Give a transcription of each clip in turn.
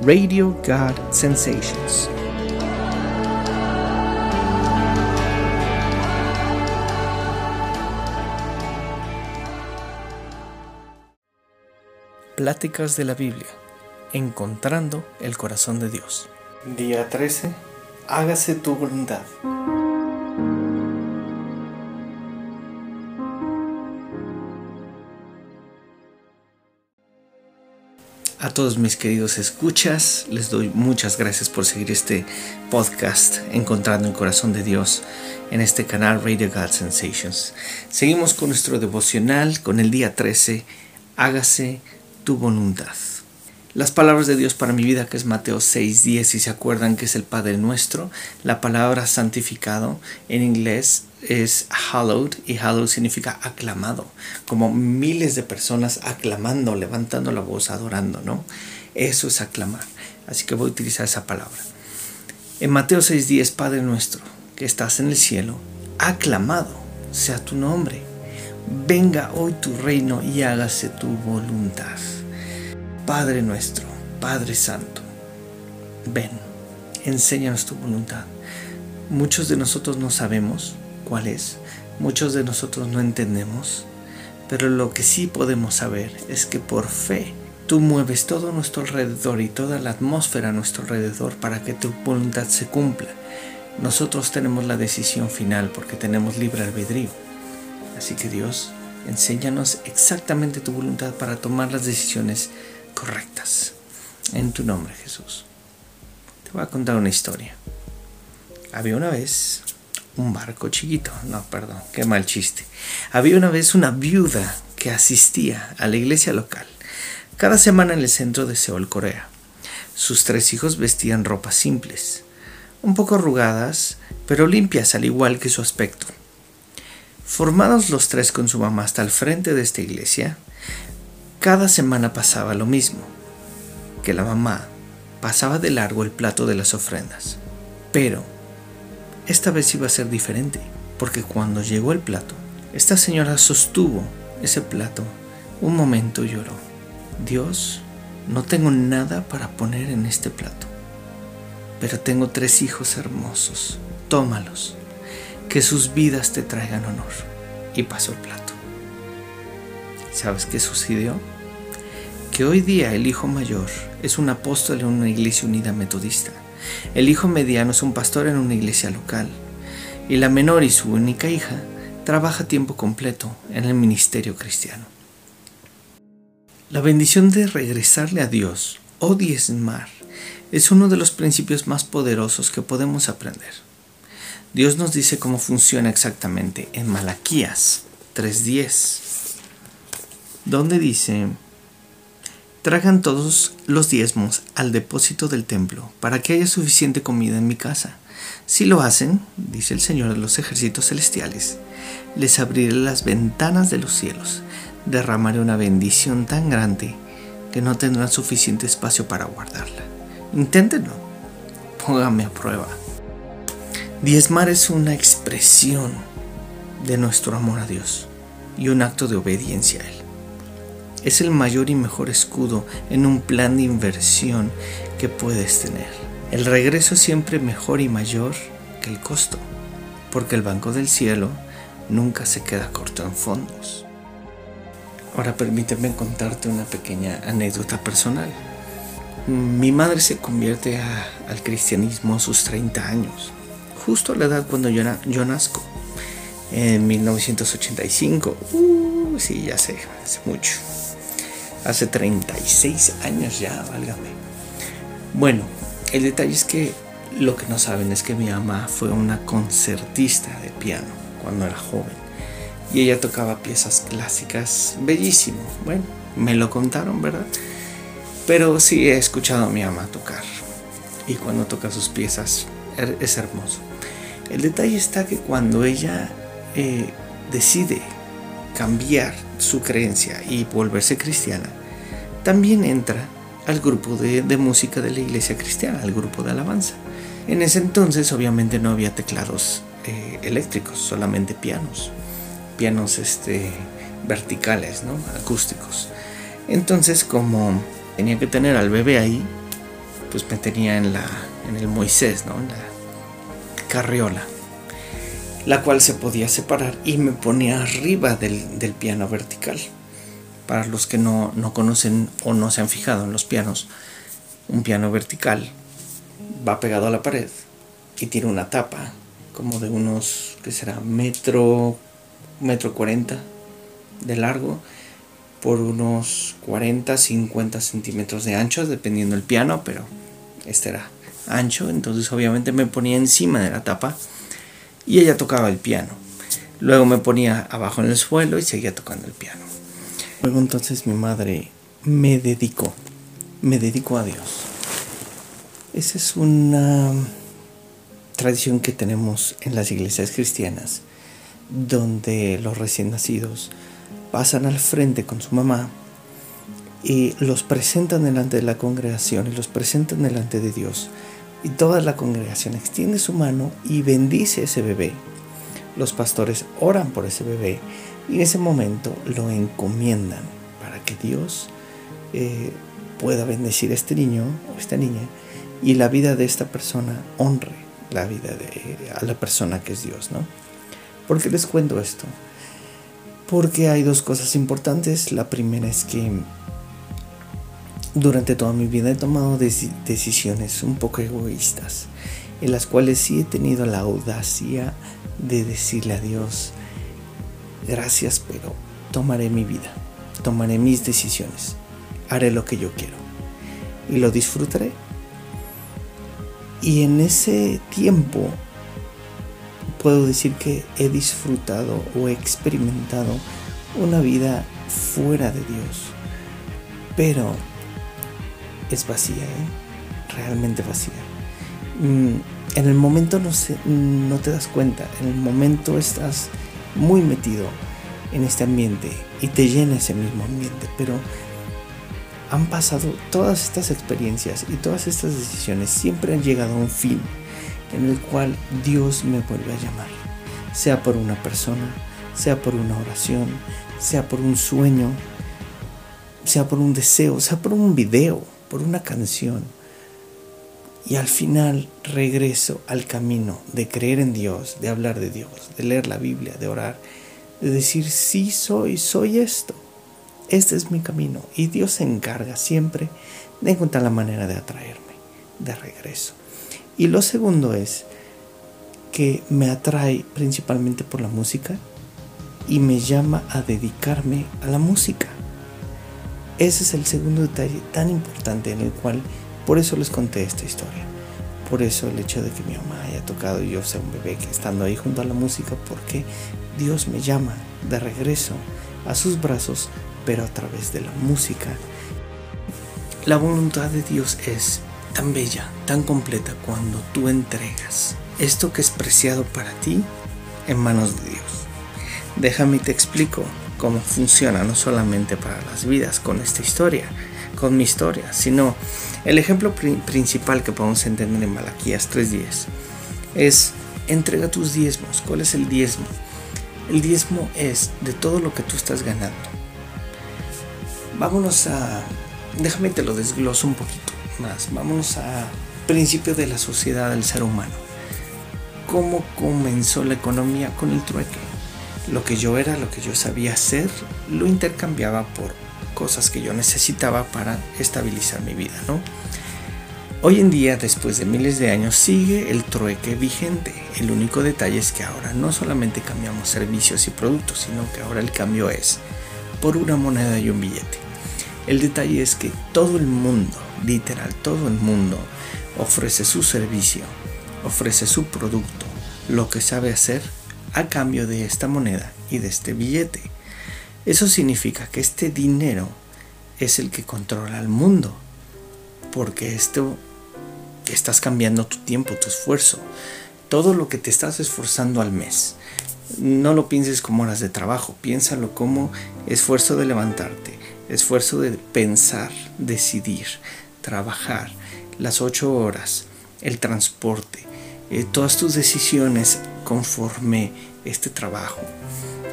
Radio God Sensations. Pláticas de la Biblia. Encontrando el corazón de Dios. Día 13. Hágase tu voluntad. A todos mis queridos escuchas, les doy muchas gracias por seguir este podcast Encontrando el Corazón de Dios en este canal Radio God Sensations. Seguimos con nuestro devocional con el día 13, hágase tu voluntad. Las palabras de Dios para mi vida, que es Mateo 6:10, si se acuerdan que es el Padre nuestro, la palabra santificado en inglés es hallowed y hallowed significa aclamado, como miles de personas aclamando, levantando la voz, adorando, ¿no? Eso es aclamar. Así que voy a utilizar esa palabra. En Mateo 6:10, Padre nuestro, que estás en el cielo, aclamado sea tu nombre. Venga hoy tu reino y hágase tu voluntad Padre nuestro, Padre Santo, ven, enséñanos tu voluntad. Muchos de nosotros no sabemos cuál es, muchos de nosotros no entendemos, pero lo que sí podemos saber es que por fe tú mueves todo nuestro alrededor y toda la atmósfera a nuestro alrededor para que tu voluntad se cumpla. Nosotros tenemos la decisión final porque tenemos libre albedrío. Así que Dios, enséñanos exactamente tu voluntad para tomar las decisiones correctas. En tu nombre, Jesús. Te voy a contar una historia. Había una vez un barco chiquito. No, perdón, qué mal chiste. Había una vez una viuda que asistía a la iglesia local cada semana en el centro de Seúl, Corea. Sus tres hijos vestían ropas simples, un poco arrugadas, pero limpias al igual que su aspecto. Formados los tres con su mamá hasta el frente de esta iglesia, cada semana pasaba lo mismo, que la mamá pasaba de largo el plato de las ofrendas. Pero esta vez iba a ser diferente, porque cuando llegó el plato, esta señora sostuvo ese plato un momento y lloró. Dios, no tengo nada para poner en este plato, pero tengo tres hijos hermosos, tómalos, que sus vidas te traigan honor. Y pasó el plato. ¿Sabes qué sucedió? Que hoy día el hijo mayor es un apóstol en una iglesia unida metodista. El hijo mediano es un pastor en una iglesia local. Y la menor y su única hija trabaja tiempo completo en el ministerio cristiano. La bendición de regresarle a Dios o diezmar es uno de los principios más poderosos que podemos aprender. Dios nos dice cómo funciona exactamente en Malaquías 3.10 donde dice, tragan todos los diezmos al depósito del templo para que haya suficiente comida en mi casa. Si lo hacen, dice el Señor de los ejércitos celestiales, les abriré las ventanas de los cielos, derramaré una bendición tan grande que no tendrán suficiente espacio para guardarla. Inténtenlo, póngame a prueba. Diezmar es una expresión de nuestro amor a Dios y un acto de obediencia a Él es el mayor y mejor escudo en un plan de inversión que puedes tener. El regreso es siempre mejor y mayor que el costo, porque el Banco del Cielo nunca se queda corto en fondos. Ahora permíteme contarte una pequeña anécdota personal. Mi madre se convierte al cristianismo a sus 30 años, justo a la edad cuando yo, yo nazco, en 1985. Uh, sí, ya sé, hace mucho hace 36 años ya, válgame. Bueno, el detalle es que lo que no saben es que mi mamá fue una concertista de piano cuando era joven y ella tocaba piezas clásicas bellísimo. Bueno, me lo contaron, ¿verdad? Pero sí he escuchado a mi mamá tocar y cuando toca sus piezas er, es hermoso. El detalle está que cuando ella eh, decide cambiar su creencia y volverse cristiana, también entra al grupo de, música de la iglesia cristiana, al grupo de alabanza. En ese entonces obviamente no había teclados eh, eléctricos, solamente pianos, pianos este, verticales, ¿no? acústicos. Entonces como tenía que tener al bebé ahí, pues me tenía en la en el Moisés, ¿no? En la carriola, la cual se podía separar y me ponía arriba del, del piano vertical. Para los que no, no conocen o no se han fijado en los pianos, un piano vertical va pegado a la pared y tiene una tapa como de unos, ¿qué será? Metro, metro 40 de largo por unos 40, 50 centímetros de ancho, dependiendo del piano, pero este era ancho, entonces obviamente me ponía encima de la tapa y ella tocaba el piano. Luego me ponía abajo en el suelo y seguía tocando el piano. Luego entonces mi madre me dedicó, me dedicó a Dios. Esa es una tradición que tenemos en las iglesias cristianas, donde los recién nacidos pasan al frente con su mamá y los presentan delante de la congregación y los presentan delante de Dios. Y toda la congregación extiende su mano y bendice ese bebé. Los pastores oran por ese bebé y en ese momento lo encomiendan para que Dios eh, pueda bendecir a este niño o esta niña y la vida de esta persona honre la vida de a la persona que es Dios, ¿no? ¿Por qué les cuento esto? Porque hay dos cosas importantes. La primera es que durante toda mi vida he tomado decisiones un poco egoístas, en las cuales sí he tenido la audacia de decirle a Dios, gracias, pero tomaré mi vida, tomaré mis decisiones, haré lo que yo quiero y lo disfrutaré. Y en ese tiempo puedo decir que he disfrutado o he experimentado una vida fuera de Dios. Pero es vacía, ¿eh? realmente vacía. Mm, en el momento no, no te das cuenta, en el momento estás muy metido en este ambiente y te llena ese mismo ambiente, pero han pasado todas estas experiencias y todas estas decisiones siempre han llegado a un fin en el cual Dios me vuelve a llamar, sea por una persona, sea por una oración, sea por un sueño, sea por un deseo, sea por un video, por una canción. Y al final regreso al camino de creer en Dios, de hablar de Dios, de leer la Biblia, de orar, de decir, sí soy, soy esto. Este es mi camino. Y Dios se encarga siempre de encontrar la manera de atraerme de regreso. Y lo segundo es que me atrae principalmente por la música y me llama a dedicarme a la música. Ese es el segundo detalle tan importante en el cual, por eso les conté esta historia. Por eso el hecho de que mi mamá haya tocado y yo sea un bebé que estando ahí junto a la música, porque Dios me llama de regreso a sus brazos, pero a través de la música. La voluntad de Dios es tan bella, tan completa cuando tú entregas esto que es preciado para ti en manos de Dios. Déjame te explico cómo funciona no solamente para las vidas con esta historia, con mi historia, sino el ejemplo principal que podemos entender en Malaquías 3.10 es entrega tus diezmos. ¿Cuál es el diezmo? El diezmo es de todo lo que tú estás ganando. Vámonos a... Déjame te lo desgloso un poquito más. Vámonos a principio de la sociedad del ser humano. ¿Cómo comenzó la economía con el trueque? Lo que yo era, lo que yo sabía hacer, lo intercambiaba por cosas que yo necesitaba para estabilizar mi vida, ¿no? Hoy en día, después de miles de años, sigue el trueque vigente. El único detalle es que ahora no solamente cambiamos servicios y productos, sino que ahora el cambio es por una moneda y un billete. El detalle es que todo el mundo, literal, todo el mundo, ofrece su servicio, ofrece su producto, lo que sabe hacer a cambio de esta moneda y de este billete. Eso significa que este dinero es el que controla el mundo, porque esto estás cambiando tu tiempo, tu esfuerzo, todo lo que te estás esforzando al mes. No lo pienses como horas de trabajo, piénsalo como esfuerzo de levantarte, esfuerzo de pensar, decidir, trabajar, las ocho horas, el transporte, eh, todas tus decisiones conforme este trabajo.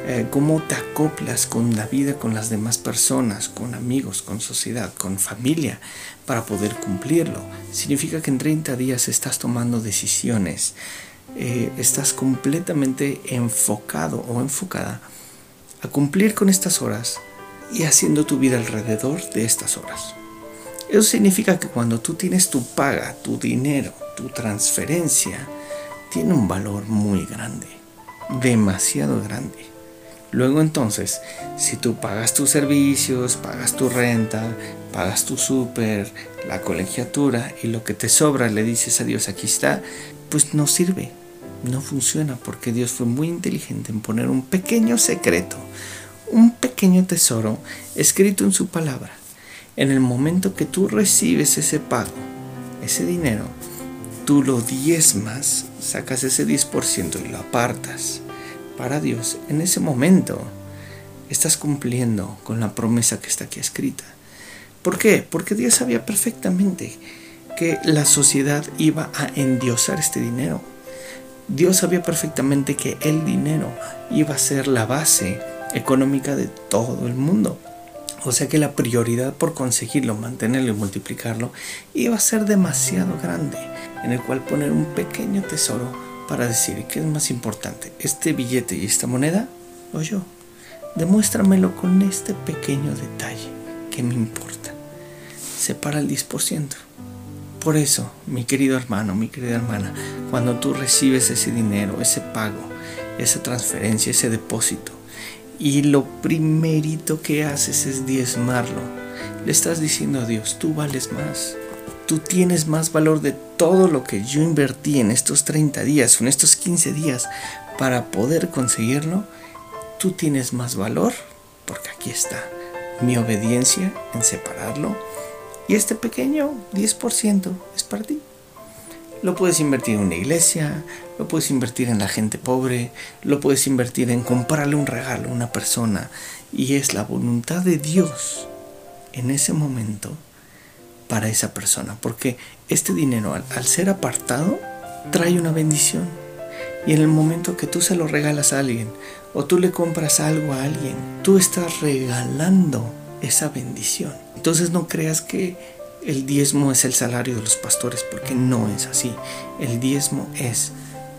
eh, cómo te acoplas con la vida, con las demás personas, con amigos, con sociedad, con familia, para poder cumplirlo. Significa que en 30 días estás tomando decisiones, eh, estás completamente enfocado o enfocada a cumplir con estas horas y haciendo tu vida alrededor de estas horas. Eso significa que cuando tú tienes tu paga, tu dinero, tu transferencia, tiene un valor muy grande, demasiado grande. Luego entonces, si tú pagas tus servicios, pagas tu renta, pagas tu súper, la colegiatura y lo que te sobra le dices a Dios aquí está, pues no sirve, no funciona porque Dios fue muy inteligente en poner un pequeño secreto, un pequeño tesoro escrito en su palabra. En el momento que tú recibes ese pago, ese dinero, tú lo diezmas, sacas ese 10% y lo apartas para Dios. En ese momento estás cumpliendo con la promesa que está aquí escrita. ¿Por qué? Porque Dios sabía perfectamente que la sociedad iba a endiosar este dinero. Dios sabía perfectamente que el dinero iba a ser la base económica de todo el mundo. O sea que la prioridad por conseguirlo, mantenerlo y multiplicarlo iba a ser demasiado grande, en el cual poner un pequeño tesoro para decir qué es más importante, este billete y esta moneda o yo. Demuéstramelo con este pequeño detalle que me importa. Separa el 10%. Por eso, mi querido hermano, mi querida hermana, cuando tú recibes ese dinero, ese pago, esa transferencia, ese depósito, y lo primerito que haces es diezmarlo, le estás diciendo a Dios, tú vales más, tú tienes más valor de todo lo que yo invertí en estos 30 días en estos 15 días para poder conseguirlo, tú tienes más valor, porque aquí está mi obediencia en separarlo y este pequeño 10% es para ti. Lo puedes invertir en una iglesia, lo puedes invertir en la gente pobre, lo puedes invertir en comprarle un regalo a una persona. Y es la voluntad de Dios en ese momento para esa persona. Porque este dinero al, al ser apartado trae una bendición. Y en el momento que tú se lo regalas a alguien o tú le compras algo a alguien, tú estás regalando esa bendición. Entonces no creas que el diezmo es el salario de los pastores, porque no es así. El diezmo es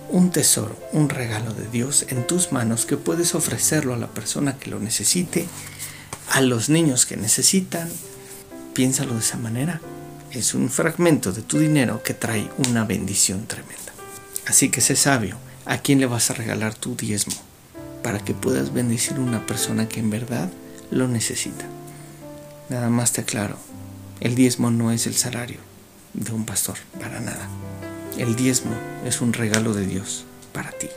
un tesoro, un regalo de Dios en tus manos que puedes ofrecerlo a la persona que lo necesite, a los niños que necesitan. Piénsalo de esa manera. Es un fragmento de tu dinero que trae una bendición tremenda. Así que sé sabio, ¿a quién le vas a regalar tu diezmo? Para que puedas bendecir a una persona que en verdad lo necesita. Nada más te aclaro, el diezmo no es el salario de un pastor, para nada. El diezmo es un regalo de Dios para ti.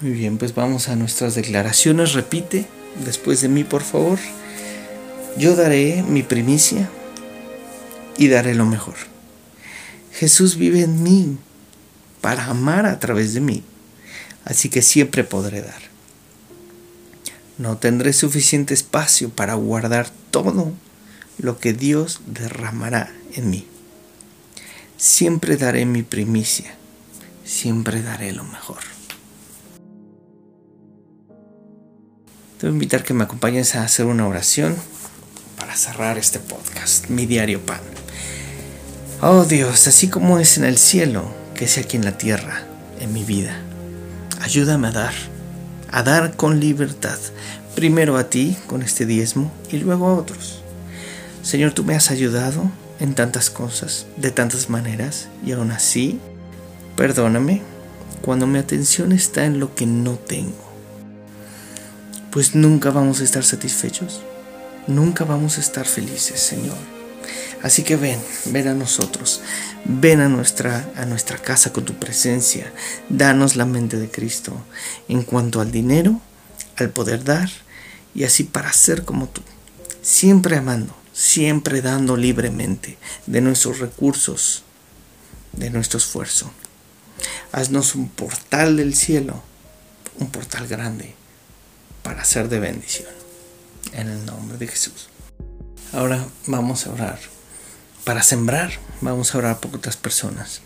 Muy bien, pues vamos a nuestras declaraciones. Repite después de mí, por favor. Yo daré mi primicia y daré lo mejor. Jesús vive en mí para amar a través de mí así que siempre podré dar. No tendré suficiente espacio para guardar todo lo que Dios derramará en mí. Siempre daré mi primicia, siempre daré lo mejor. Te voy a invitar que me acompañes a hacer una oración para cerrar este podcast, mi diario pan. Oh Dios, así como es en el cielo, que sea aquí en la tierra, en mi vida. Ayúdame a dar, a dar con libertad, primero a ti con este diezmo y luego a otros. Señor, tú me has ayudado en tantas cosas, de tantas maneras, y aún así, perdóname cuando mi atención está en lo que no tengo. Pues nunca vamos a estar satisfechos, nunca vamos a estar felices, Señor. Así que ven, ven a nosotros, ven a nuestra, a nuestra casa con tu presencia, danos la mente de Cristo en cuanto al dinero, al poder dar y así para ser como tú, siempre amando, siempre dando libremente de nuestros recursos, de nuestro esfuerzo. Haznos un portal del cielo, un portal grande para ser de bendición. En el nombre de Jesús. Ahora vamos a orar para sembrar. Vamos a orar por otras personas.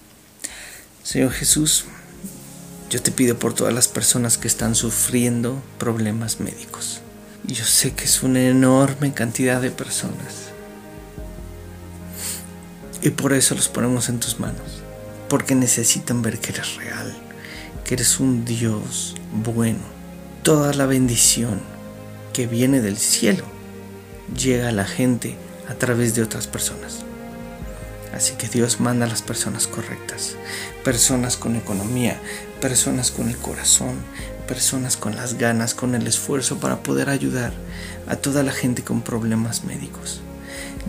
Señor Jesús, yo te pido por todas las personas que están sufriendo problemas médicos. Yo sé que es una enorme cantidad de personas. Y por eso los ponemos en tus manos. Porque necesitan ver que eres real, que eres un Dios bueno. Toda la bendición que viene del cielo llega a la gente a través de otras personas. Así que Dios manda a las personas correctas, personas con economía, personas con el corazón, personas con las ganas, con el esfuerzo para poder ayudar a toda la gente con problemas médicos.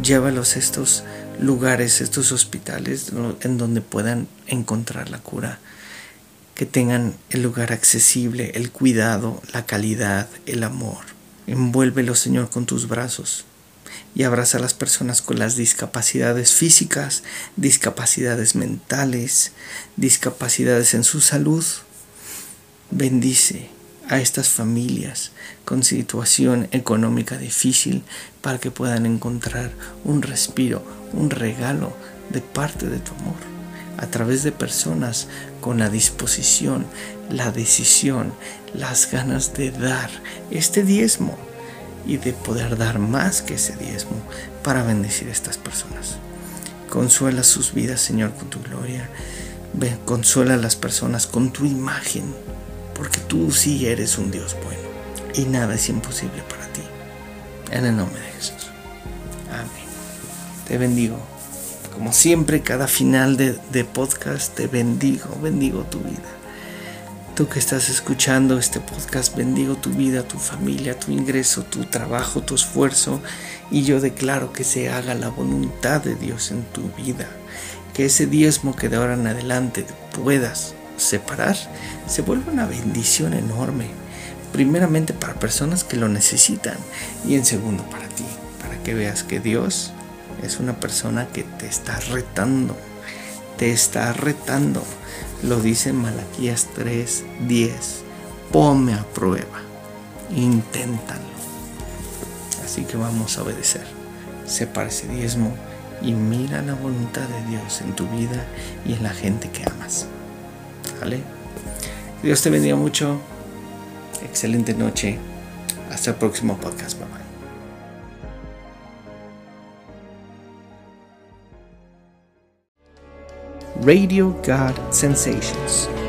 Llévalos a estos lugares, estos hospitales en donde puedan encontrar la cura, que tengan el lugar accesible, el cuidado, la calidad, el amor. Envuélvelos, Señor, con tus brazos y abraza a las personas con las discapacidades físicas, discapacidades mentales, discapacidades en su salud. Bendice a estas familias con situación económica difícil para que puedan encontrar un respiro, un regalo de parte de tu amor a través de personas con la disposición, la decisión, las ganas de dar este diezmo y de poder dar más que ese diezmo para bendecir a estas personas. Consuela sus vidas, Señor, con tu gloria. consuela a las personas con tu imagen, porque tú sí eres un Dios bueno y nada es imposible para ti. En el nombre de Jesús. Amén. Te bendigo. Como siempre, cada final de, podcast te bendigo, bendigo tu vida. Tú que estás escuchando este podcast, bendigo tu vida, tu familia, tu ingreso, tu trabajo, tu esfuerzo. Y yo declaro que se haga la voluntad de Dios en tu vida. Que ese diezmo que de ahora en adelante puedas separar se vuelva una bendición enorme. Primeramente para personas que lo necesitan y en segundo para ti. Para que veas que Dios es una persona que te está retando. Te está retando lo dice Malaquías 3:10. Ponme a prueba. Inténtalo. Así que vamos a obedecer. Separa ese diezmo y mira la voluntad de Dios en tu vida y en la gente que amas. ¿Vale? Dios te bendiga mucho. Excelente noche. Hasta el próximo podcast. Radio God Sensations.